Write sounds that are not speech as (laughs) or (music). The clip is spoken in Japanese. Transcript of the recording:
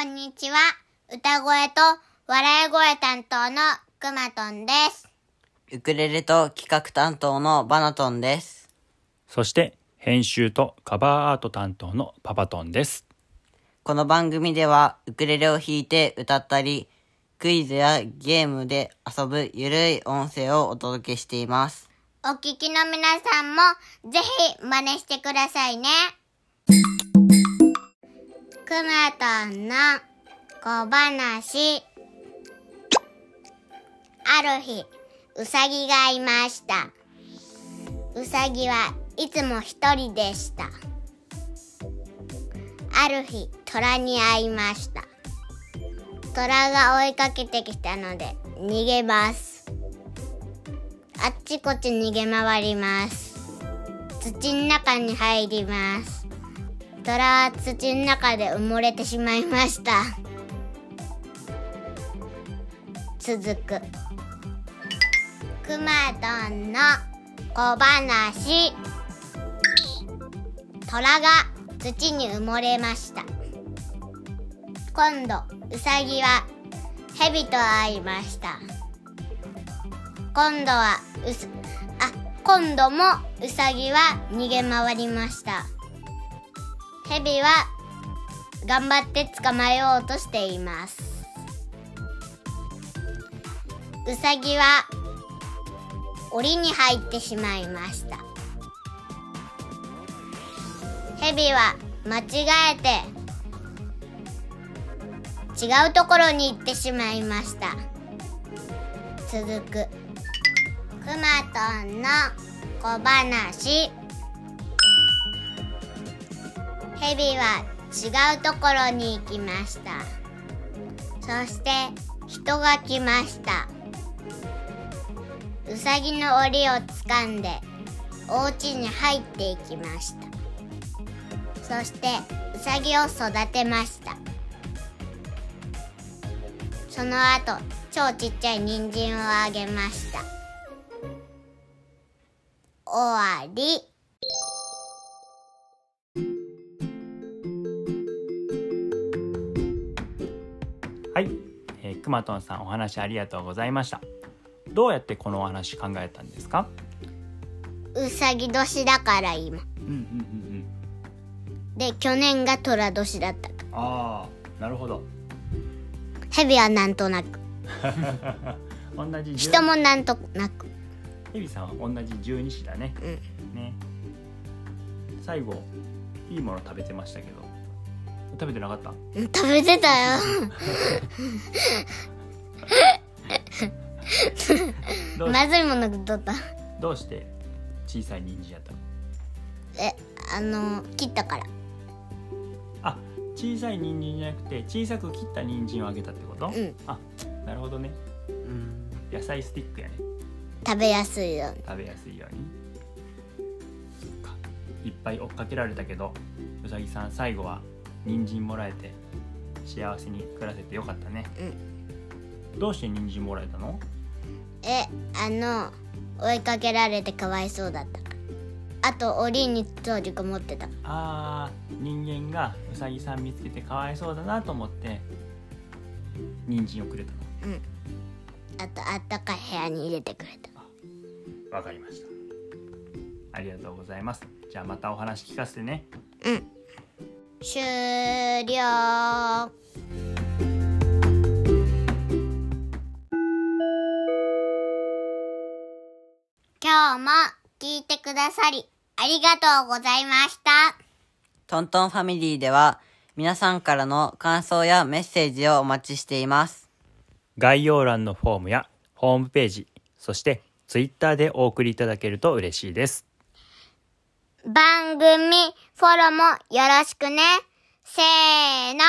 にちは。歌声と笑い声担当のくまとんです。ウクレレと企画担当のバナトンです。そして編集とカバーアート担当のパパトンです。この番組ではウクレレを弾いて歌ったり、クイズやゲームで遊ぶゆるい音声をお届けしています。お聞きの皆さんもぜひ真似してくださいね。くまとんの小話。ある日、うさぎがいました。うさぎはいつも一人でした。ある日、虎に会いました。虎が追いかけてきたので逃げます。あっちこっち逃げ回ります。土の中に入ります。虎は土の中で埋もれてしまいました。続く。くまとんの小話。虎が土に埋もれました。今度、うさぎは蛇と会いました。今度はうすあ今度もウサギは逃げ回りましたヘビは頑張って捕まえようとしています。ウサギは檻に入ってしまいました。ヘビは間違えて違うところに行ってしまいました。続くくまとんの小話。ヘビは違うところに行きました。そして人が来ました。うさぎの檻をつかんでお家に入っていきました。そしてうさぎを育てました。その後超ちっちゃい人参をあげました。終わり。くまとんさんお話ありがとうございました。どうやってこのお話考えたんですか？うさぎ年だから今うんうんうんうん。で去年が寅年だったかああ、なるほど。ヘビはなんとなく (laughs) 同じ十人もなんとなくヘビさんは同じ十二支だね。うんね。最後いいもの食べてましたけど、食べてなかった？うん食べてたよまずいもの取ったどうして？小さい人参やったの？えあの切ったからあ、小さい人参じゃなくて小さく切った人参をあげたってこと？うんあ、なるほどね。うん。野菜スティックやね。食べやすいように食べやすいようにそっかいっぱい追っかけられたけどうさぎさん最後は人参もらえて幸せに暮らせてよかったね、どうして人参もらえたの？えあの追いかけられてかわいそうだった。あと檻に閉じこもってた。あー人間がうさぎさん見つけてかわいそうだなと思って人参をくれたあとあったかい部屋に入れてくれた。のわかりました。ありがとうございます。じゃあまたお話聞かせてね。うん終了今日も聞いてくださりありがとうございました。トントンファミリーでは皆さんからの感想やメッセージをお待ちしています。概要欄のフォームやホームページそしてツイッターでお送りいただけると嬉しいです番組フォローもよろしくね。せーの、